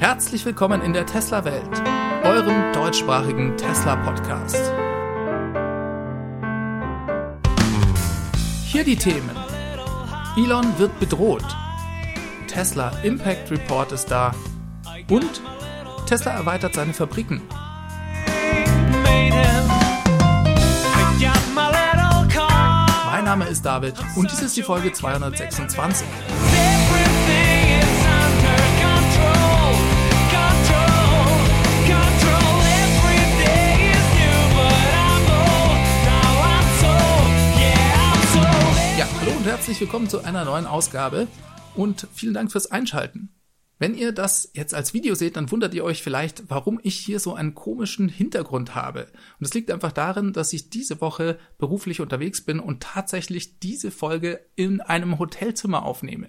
Herzlich willkommen in der Tesla-Welt, eurem deutschsprachigen Tesla-Podcast. Hier die Themen. Elon wird bedroht. Tesla Impact Report ist da. Und Tesla erweitert seine Fabriken. Mein Name ist David und dies ist die Folge 226. herzlich willkommen zu einer neuen Ausgabe und vielen Dank fürs Einschalten. Wenn ihr das jetzt als Video seht, dann wundert ihr euch vielleicht, warum ich hier so einen komischen Hintergrund habe. Und es liegt einfach darin, dass ich diese Woche beruflich unterwegs bin und tatsächlich diese Folge in einem Hotelzimmer aufnehme.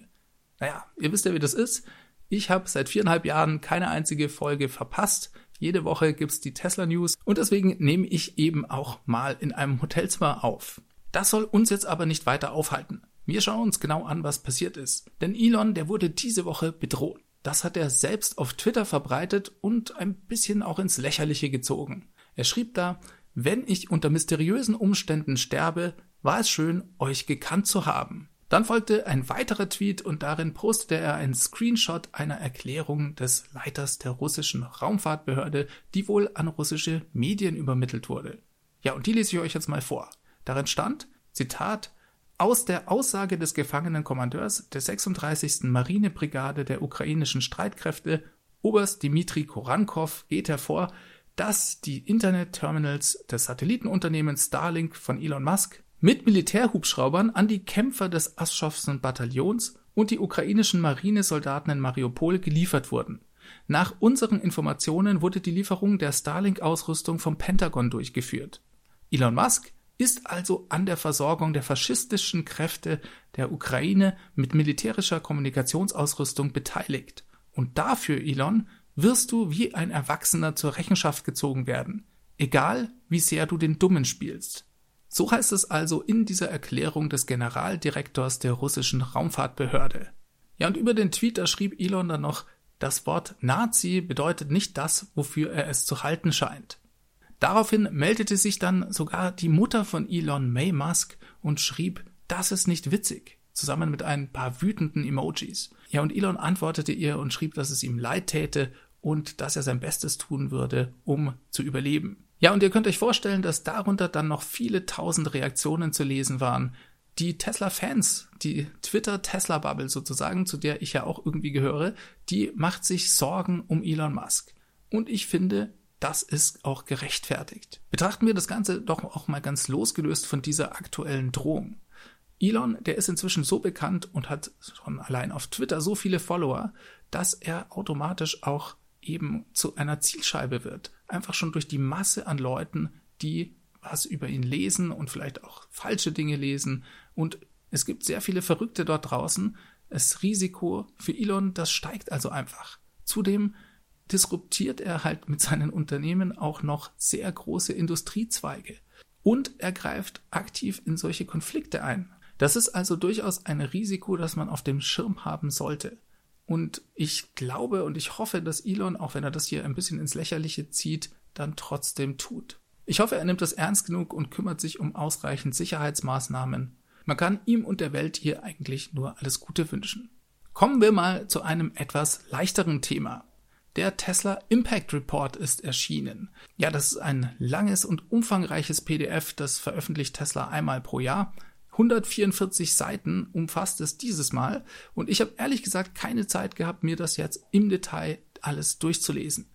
Naja, ihr wisst ja, wie das ist. Ich habe seit viereinhalb Jahren keine einzige Folge verpasst. Jede Woche gibt's die Tesla News und deswegen nehme ich eben auch mal in einem Hotelzimmer auf. Das soll uns jetzt aber nicht weiter aufhalten. Wir schauen uns genau an, was passiert ist. Denn Elon, der wurde diese Woche bedroht. Das hat er selbst auf Twitter verbreitet und ein bisschen auch ins Lächerliche gezogen. Er schrieb da, wenn ich unter mysteriösen Umständen sterbe, war es schön, euch gekannt zu haben. Dann folgte ein weiterer Tweet und darin postete er einen Screenshot einer Erklärung des Leiters der russischen Raumfahrtbehörde, die wohl an russische Medien übermittelt wurde. Ja, und die lese ich euch jetzt mal vor. Darin stand, Zitat, aus der Aussage des gefangenen Kommandeurs der 36. Marinebrigade der ukrainischen Streitkräfte, Oberst Dmitri Korankov, geht hervor, dass die Internetterminals des Satellitenunternehmens Starlink von Elon Musk mit Militärhubschraubern an die Kämpfer des Aschowschen Bataillons und die ukrainischen Marinesoldaten in Mariupol geliefert wurden. Nach unseren Informationen wurde die Lieferung der Starlink-Ausrüstung vom Pentagon durchgeführt. Elon Musk ist also an der Versorgung der faschistischen Kräfte der Ukraine mit militärischer Kommunikationsausrüstung beteiligt. Und dafür, Elon, wirst du wie ein Erwachsener zur Rechenschaft gezogen werden, egal wie sehr du den Dummen spielst. So heißt es also in dieser Erklärung des Generaldirektors der russischen Raumfahrtbehörde. Ja, und über den Tweet, da schrieb Elon dann noch, das Wort Nazi bedeutet nicht das, wofür er es zu halten scheint. Daraufhin meldete sich dann sogar die Mutter von Elon May Musk und schrieb, das ist nicht witzig, zusammen mit ein paar wütenden Emojis. Ja, und Elon antwortete ihr und schrieb, dass es ihm leid täte und dass er sein Bestes tun würde, um zu überleben. Ja, und ihr könnt euch vorstellen, dass darunter dann noch viele tausend Reaktionen zu lesen waren. Die Tesla-Fans, die Twitter-Tesla-Bubble sozusagen, zu der ich ja auch irgendwie gehöre, die macht sich Sorgen um Elon Musk. Und ich finde, das ist auch gerechtfertigt. Betrachten wir das Ganze doch auch mal ganz losgelöst von dieser aktuellen Drohung. Elon, der ist inzwischen so bekannt und hat schon allein auf Twitter so viele Follower, dass er automatisch auch eben zu einer Zielscheibe wird. Einfach schon durch die Masse an Leuten, die was über ihn lesen und vielleicht auch falsche Dinge lesen. Und es gibt sehr viele Verrückte dort draußen. Das Risiko für Elon, das steigt also einfach. Zudem disruptiert er halt mit seinen Unternehmen auch noch sehr große Industriezweige. Und er greift aktiv in solche Konflikte ein. Das ist also durchaus ein Risiko, das man auf dem Schirm haben sollte. Und ich glaube und ich hoffe, dass Elon, auch wenn er das hier ein bisschen ins Lächerliche zieht, dann trotzdem tut. Ich hoffe, er nimmt das ernst genug und kümmert sich um ausreichend Sicherheitsmaßnahmen. Man kann ihm und der Welt hier eigentlich nur alles Gute wünschen. Kommen wir mal zu einem etwas leichteren Thema. Der Tesla Impact Report ist erschienen. Ja, das ist ein langes und umfangreiches PDF, das veröffentlicht Tesla einmal pro Jahr. 144 Seiten umfasst es dieses Mal und ich habe ehrlich gesagt keine Zeit gehabt, mir das jetzt im Detail alles durchzulesen.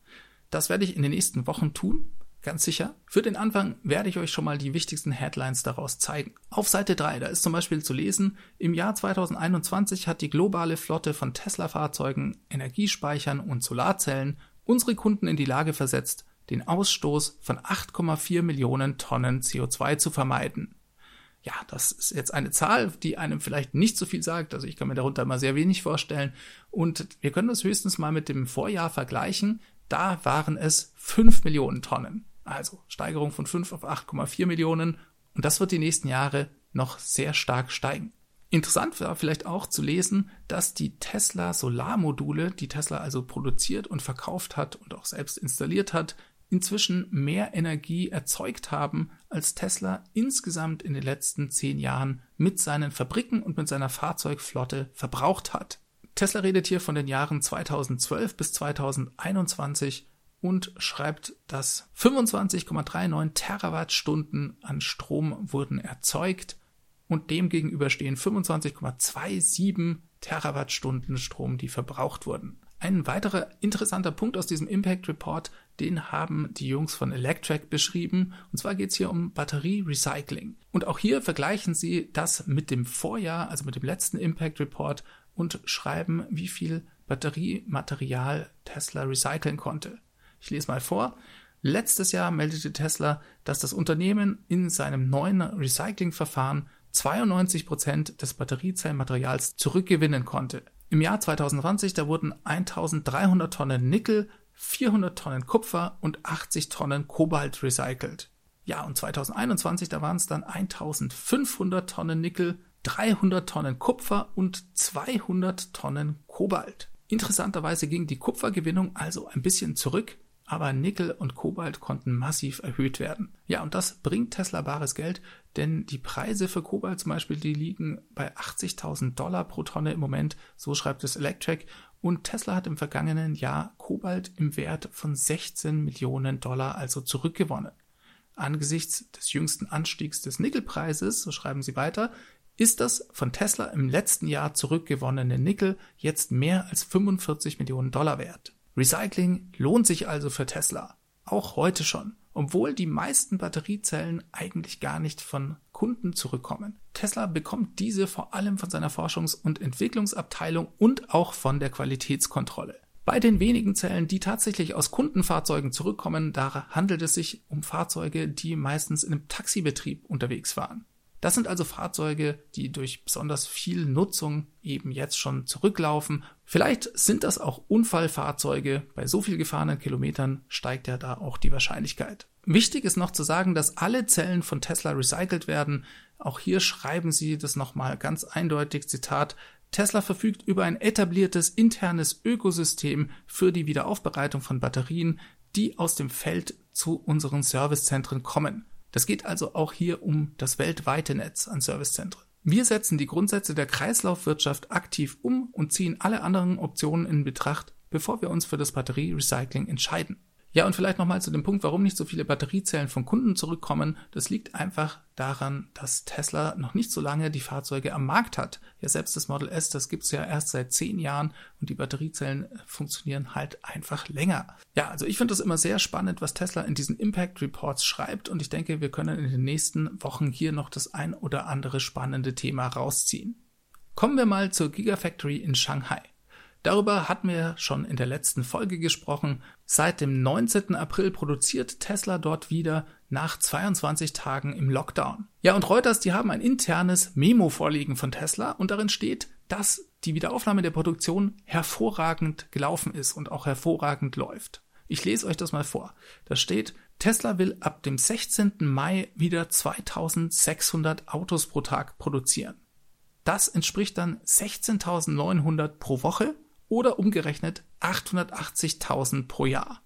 Das werde ich in den nächsten Wochen tun Ganz sicher. Für den Anfang werde ich euch schon mal die wichtigsten Headlines daraus zeigen. Auf Seite 3, da ist zum Beispiel zu lesen, im Jahr 2021 hat die globale Flotte von Tesla-Fahrzeugen, Energiespeichern und Solarzellen unsere Kunden in die Lage versetzt, den Ausstoß von 8,4 Millionen Tonnen CO2 zu vermeiden. Ja, das ist jetzt eine Zahl, die einem vielleicht nicht so viel sagt. Also ich kann mir darunter immer sehr wenig vorstellen. Und wir können das höchstens mal mit dem Vorjahr vergleichen. Da waren es 5 Millionen Tonnen. Also Steigerung von 5 auf 8,4 Millionen. Und das wird die nächsten Jahre noch sehr stark steigen. Interessant war vielleicht auch zu lesen, dass die Tesla Solarmodule, die Tesla also produziert und verkauft hat und auch selbst installiert hat, inzwischen mehr Energie erzeugt haben, als Tesla insgesamt in den letzten zehn Jahren mit seinen Fabriken und mit seiner Fahrzeugflotte verbraucht hat. Tesla redet hier von den Jahren 2012 bis 2021 und schreibt, dass 25,39 Terawattstunden an Strom wurden erzeugt und demgegenüber stehen 25,27 Terawattstunden Strom, die verbraucht wurden. Ein weiterer interessanter Punkt aus diesem Impact Report, den haben die Jungs von Electrac beschrieben. Und zwar geht es hier um Batterierecycling. Und auch hier vergleichen sie das mit dem Vorjahr, also mit dem letzten Impact Report und schreiben, wie viel Batteriematerial Tesla recyceln konnte. Ich lese mal vor. Letztes Jahr meldete Tesla, dass das Unternehmen in seinem neuen Recyclingverfahren 92 Prozent des Batteriezellenmaterials zurückgewinnen konnte. Im Jahr 2020, da wurden 1300 Tonnen Nickel, 400 Tonnen Kupfer und 80 Tonnen Kobalt recycelt. Ja, und 2021, da waren es dann 1500 Tonnen Nickel, 300 Tonnen Kupfer und 200 Tonnen Kobalt. Interessanterweise ging die Kupfergewinnung also ein bisschen zurück, aber Nickel und Kobalt konnten massiv erhöht werden. Ja, und das bringt Tesla bares Geld, denn die Preise für Kobalt zum Beispiel, die liegen bei 80.000 Dollar pro Tonne im Moment, so schreibt es Electric. Und Tesla hat im vergangenen Jahr Kobalt im Wert von 16 Millionen Dollar also zurückgewonnen. Angesichts des jüngsten Anstiegs des Nickelpreises, so schreiben sie weiter, ist das von Tesla im letzten Jahr zurückgewonnene Nickel jetzt mehr als 45 Millionen Dollar wert. Recycling lohnt sich also für Tesla, auch heute schon, obwohl die meisten Batteriezellen eigentlich gar nicht von Kunden zurückkommen. Tesla bekommt diese vor allem von seiner Forschungs- und Entwicklungsabteilung und auch von der Qualitätskontrolle. Bei den wenigen Zellen, die tatsächlich aus Kundenfahrzeugen zurückkommen, da handelt es sich um Fahrzeuge, die meistens in einem Taxibetrieb unterwegs waren. Das sind also Fahrzeuge, die durch besonders viel Nutzung eben jetzt schon zurücklaufen. Vielleicht sind das auch Unfallfahrzeuge. Bei so viel gefahrenen Kilometern steigt ja da auch die Wahrscheinlichkeit. Wichtig ist noch zu sagen, dass alle Zellen von Tesla recycelt werden. Auch hier schreiben sie das nochmal ganz eindeutig, Zitat, Tesla verfügt über ein etabliertes internes Ökosystem für die Wiederaufbereitung von Batterien, die aus dem Feld zu unseren Servicezentren kommen. Das geht also auch hier um das weltweite Netz an Servicezentren. Wir setzen die Grundsätze der Kreislaufwirtschaft aktiv um und ziehen alle anderen Optionen in Betracht, bevor wir uns für das Batterierecycling entscheiden. Ja, und vielleicht nochmal zu dem Punkt, warum nicht so viele Batteriezellen von Kunden zurückkommen. Das liegt einfach daran, dass Tesla noch nicht so lange die Fahrzeuge am Markt hat. Ja, selbst das Model S, das gibt's ja erst seit zehn Jahren und die Batteriezellen funktionieren halt einfach länger. Ja, also ich finde das immer sehr spannend, was Tesla in diesen Impact Reports schreibt und ich denke, wir können in den nächsten Wochen hier noch das ein oder andere spannende Thema rausziehen. Kommen wir mal zur Gigafactory in Shanghai. Darüber hatten wir schon in der letzten Folge gesprochen. Seit dem 19. April produziert Tesla dort wieder nach 22 Tagen im Lockdown. Ja, und Reuters, die haben ein internes Memo vorliegen von Tesla und darin steht, dass die Wiederaufnahme der Produktion hervorragend gelaufen ist und auch hervorragend läuft. Ich lese euch das mal vor. Da steht, Tesla will ab dem 16. Mai wieder 2600 Autos pro Tag produzieren. Das entspricht dann 16.900 pro Woche oder umgerechnet 880.000 pro Jahr.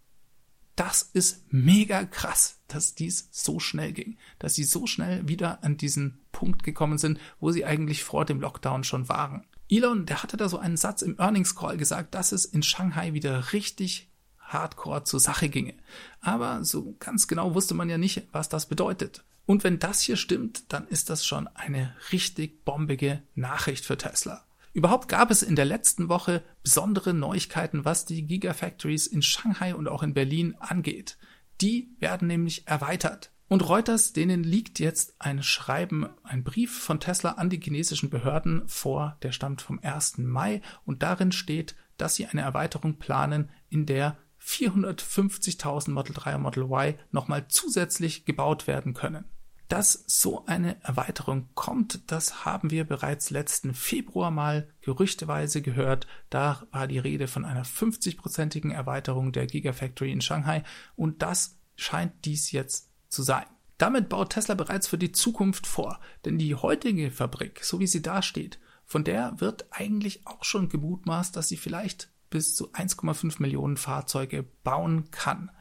Das ist mega krass, dass dies so schnell ging, dass sie so schnell wieder an diesen Punkt gekommen sind, wo sie eigentlich vor dem Lockdown schon waren. Elon, der hatte da so einen Satz im Earnings Call gesagt, dass es in Shanghai wieder richtig hardcore zur Sache ginge. Aber so ganz genau wusste man ja nicht, was das bedeutet. Und wenn das hier stimmt, dann ist das schon eine richtig bombige Nachricht für Tesla. Überhaupt gab es in der letzten Woche besondere Neuigkeiten, was die Gigafactories in Shanghai und auch in Berlin angeht. Die werden nämlich erweitert. Und Reuters, denen liegt jetzt ein Schreiben, ein Brief von Tesla an die chinesischen Behörden vor, der stammt vom 1. Mai und darin steht, dass sie eine Erweiterung planen, in der 450.000 Model 3 und Model Y nochmal zusätzlich gebaut werden können. Dass so eine Erweiterung kommt, das haben wir bereits letzten Februar mal gerüchteweise gehört. Da war die Rede von einer 50-prozentigen Erweiterung der Gigafactory in Shanghai und das scheint dies jetzt zu sein. Damit baut Tesla bereits für die Zukunft vor, denn die heutige Fabrik, so wie sie dasteht, von der wird eigentlich auch schon gemutmaßt, dass sie vielleicht bis zu 1,5 Millionen Fahrzeuge bauen kann.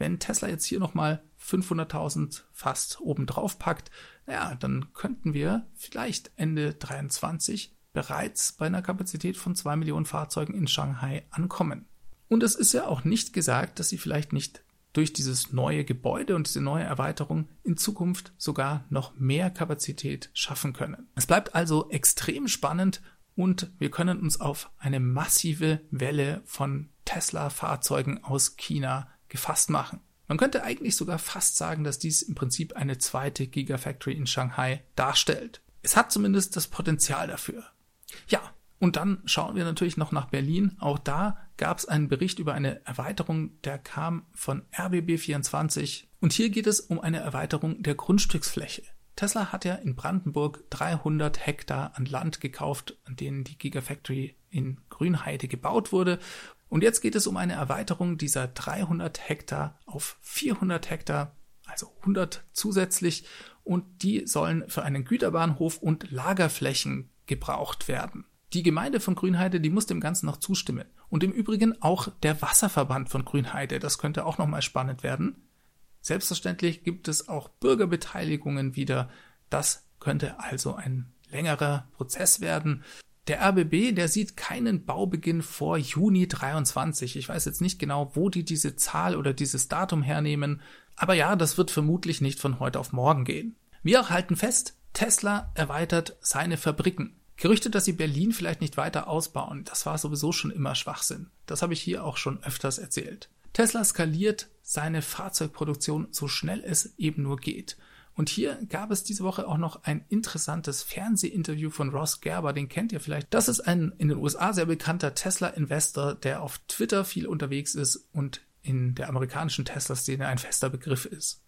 Wenn Tesla jetzt hier nochmal 500.000 fast obendrauf packt, naja, dann könnten wir vielleicht Ende 23 bereits bei einer Kapazität von 2 Millionen Fahrzeugen in Shanghai ankommen. Und es ist ja auch nicht gesagt, dass sie vielleicht nicht durch dieses neue Gebäude und diese neue Erweiterung in Zukunft sogar noch mehr Kapazität schaffen können. Es bleibt also extrem spannend und wir können uns auf eine massive Welle von Tesla-Fahrzeugen aus China gefasst machen. Man könnte eigentlich sogar fast sagen, dass dies im Prinzip eine zweite Gigafactory in Shanghai darstellt. Es hat zumindest das Potenzial dafür. Ja, und dann schauen wir natürlich noch nach Berlin. Auch da gab es einen Bericht über eine Erweiterung, der kam von RBB24. Und hier geht es um eine Erweiterung der Grundstücksfläche. Tesla hat ja in Brandenburg 300 Hektar an Land gekauft, an denen die Gigafactory in Grünheide gebaut wurde. Und jetzt geht es um eine Erweiterung dieser 300 Hektar auf 400 Hektar, also 100 zusätzlich. Und die sollen für einen Güterbahnhof und Lagerflächen gebraucht werden. Die Gemeinde von Grünheide, die muss dem Ganzen noch zustimmen. Und im Übrigen auch der Wasserverband von Grünheide. Das könnte auch nochmal spannend werden. Selbstverständlich gibt es auch Bürgerbeteiligungen wieder. Das könnte also ein längerer Prozess werden. Der RBB, der sieht keinen Baubeginn vor Juni 23. Ich weiß jetzt nicht genau, wo die diese Zahl oder dieses Datum hernehmen, aber ja, das wird vermutlich nicht von heute auf morgen gehen. Wir halten fest, Tesla erweitert seine Fabriken. Gerüchte, dass sie Berlin vielleicht nicht weiter ausbauen, das war sowieso schon immer Schwachsinn. Das habe ich hier auch schon öfters erzählt. Tesla skaliert seine Fahrzeugproduktion so schnell es eben nur geht. Und hier gab es diese Woche auch noch ein interessantes Fernsehinterview von Ross Gerber, den kennt ihr vielleicht. Das ist ein in den USA sehr bekannter Tesla-Investor, der auf Twitter viel unterwegs ist und in der amerikanischen Tesla-Szene ein fester Begriff ist.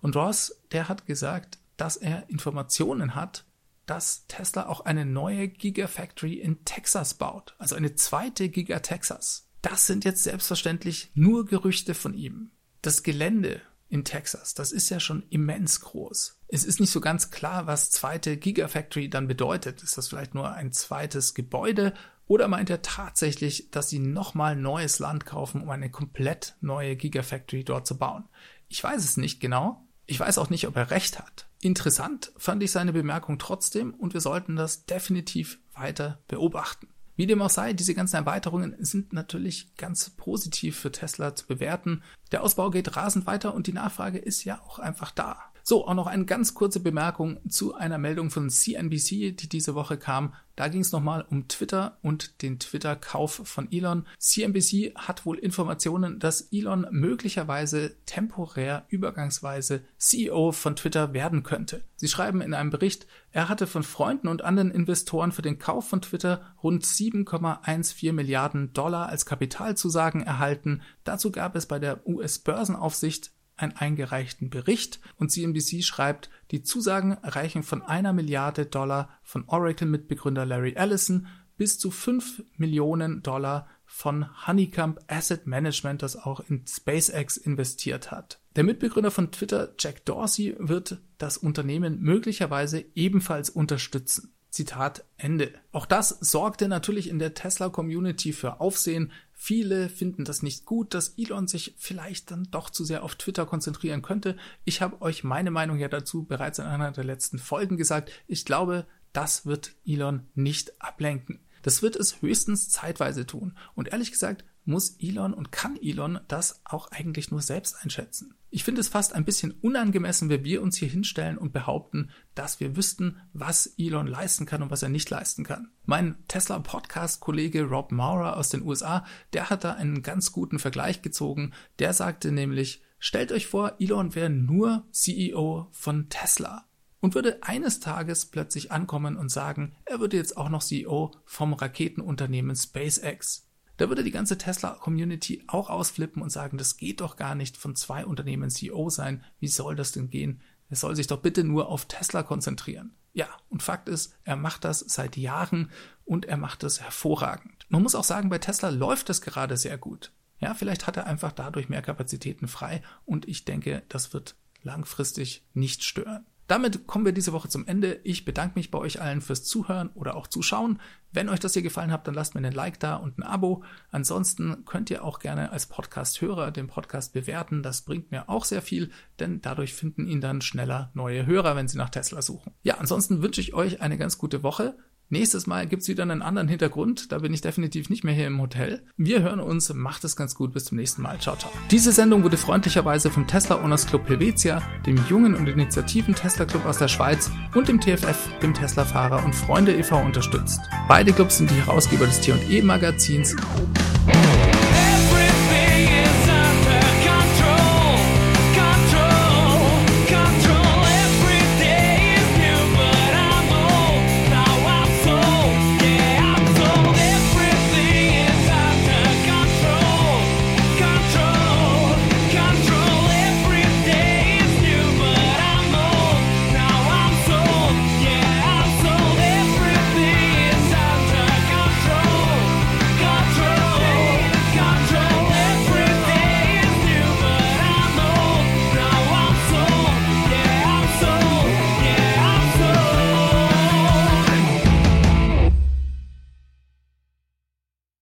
Und Ross, der hat gesagt, dass er Informationen hat, dass Tesla auch eine neue Gigafactory in Texas baut, also eine zweite Giga Texas. Das sind jetzt selbstverständlich nur Gerüchte von ihm. Das Gelände in Texas, das ist ja schon immens groß. Es ist nicht so ganz klar, was zweite Gigafactory dann bedeutet. Ist das vielleicht nur ein zweites Gebäude oder meint er tatsächlich, dass sie nochmal neues Land kaufen, um eine komplett neue Gigafactory dort zu bauen? Ich weiß es nicht genau. Ich weiß auch nicht, ob er recht hat. Interessant fand ich seine Bemerkung trotzdem und wir sollten das definitiv weiter beobachten. Wie dem auch sei, diese ganzen Erweiterungen sind natürlich ganz positiv für Tesla zu bewerten. Der Ausbau geht rasend weiter und die Nachfrage ist ja auch einfach da. So, auch noch eine ganz kurze Bemerkung zu einer Meldung von CNBC, die diese Woche kam. Da ging es nochmal um Twitter und den Twitter-Kauf von Elon. CNBC hat wohl Informationen, dass Elon möglicherweise temporär übergangsweise CEO von Twitter werden könnte. Sie schreiben in einem Bericht, er hatte von Freunden und anderen Investoren für den Kauf von Twitter rund 7,14 Milliarden Dollar als Kapitalzusagen erhalten. Dazu gab es bei der US-Börsenaufsicht einen eingereichten Bericht und CNBC schreibt, die Zusagen reichen von einer Milliarde Dollar von Oracle-Mitbegründer Larry Ellison bis zu fünf Millionen Dollar von Honeycomb Asset Management, das auch in SpaceX investiert hat. Der Mitbegründer von Twitter, Jack Dorsey, wird das Unternehmen möglicherweise ebenfalls unterstützen. Zitat Ende. Auch das sorgte natürlich in der Tesla-Community für Aufsehen. Viele finden das nicht gut, dass Elon sich vielleicht dann doch zu sehr auf Twitter konzentrieren könnte. Ich habe euch meine Meinung ja dazu bereits in einer der letzten Folgen gesagt. Ich glaube, das wird Elon nicht ablenken. Das wird es höchstens zeitweise tun. Und ehrlich gesagt, muss Elon und kann Elon das auch eigentlich nur selbst einschätzen. Ich finde es fast ein bisschen unangemessen, wenn wir uns hier hinstellen und behaupten, dass wir wüssten, was Elon leisten kann und was er nicht leisten kann. Mein Tesla-Podcast-Kollege Rob Maurer aus den USA, der hat da einen ganz guten Vergleich gezogen. Der sagte nämlich, stellt euch vor, Elon wäre nur CEO von Tesla und würde eines Tages plötzlich ankommen und sagen, er würde jetzt auch noch CEO vom Raketenunternehmen SpaceX. Da würde die ganze Tesla-Community auch ausflippen und sagen, das geht doch gar nicht von zwei Unternehmen CEO sein. Wie soll das denn gehen? Er soll sich doch bitte nur auf Tesla konzentrieren. Ja, und Fakt ist, er macht das seit Jahren und er macht es hervorragend. Man muss auch sagen, bei Tesla läuft es gerade sehr gut. Ja, vielleicht hat er einfach dadurch mehr Kapazitäten frei und ich denke, das wird langfristig nicht stören. Damit kommen wir diese Woche zum Ende. Ich bedanke mich bei euch allen fürs Zuhören oder auch Zuschauen. Wenn euch das hier gefallen hat, dann lasst mir einen Like da und ein Abo. Ansonsten könnt ihr auch gerne als Podcast-Hörer den Podcast bewerten. Das bringt mir auch sehr viel, denn dadurch finden ihn dann schneller neue Hörer, wenn sie nach Tesla suchen. Ja, ansonsten wünsche ich euch eine ganz gute Woche. Nächstes Mal gibt's wieder einen anderen Hintergrund. Da bin ich definitiv nicht mehr hier im Hotel. Wir hören uns. Macht es ganz gut. Bis zum nächsten Mal. Ciao, ciao. Diese Sendung wurde freundlicherweise vom Tesla Owners Club Helvetia, dem jungen und initiativen Tesla Club aus der Schweiz und dem TFF, dem Tesla Fahrer und Freunde e.V. unterstützt. Beide Clubs sind die Herausgeber des T&E Magazins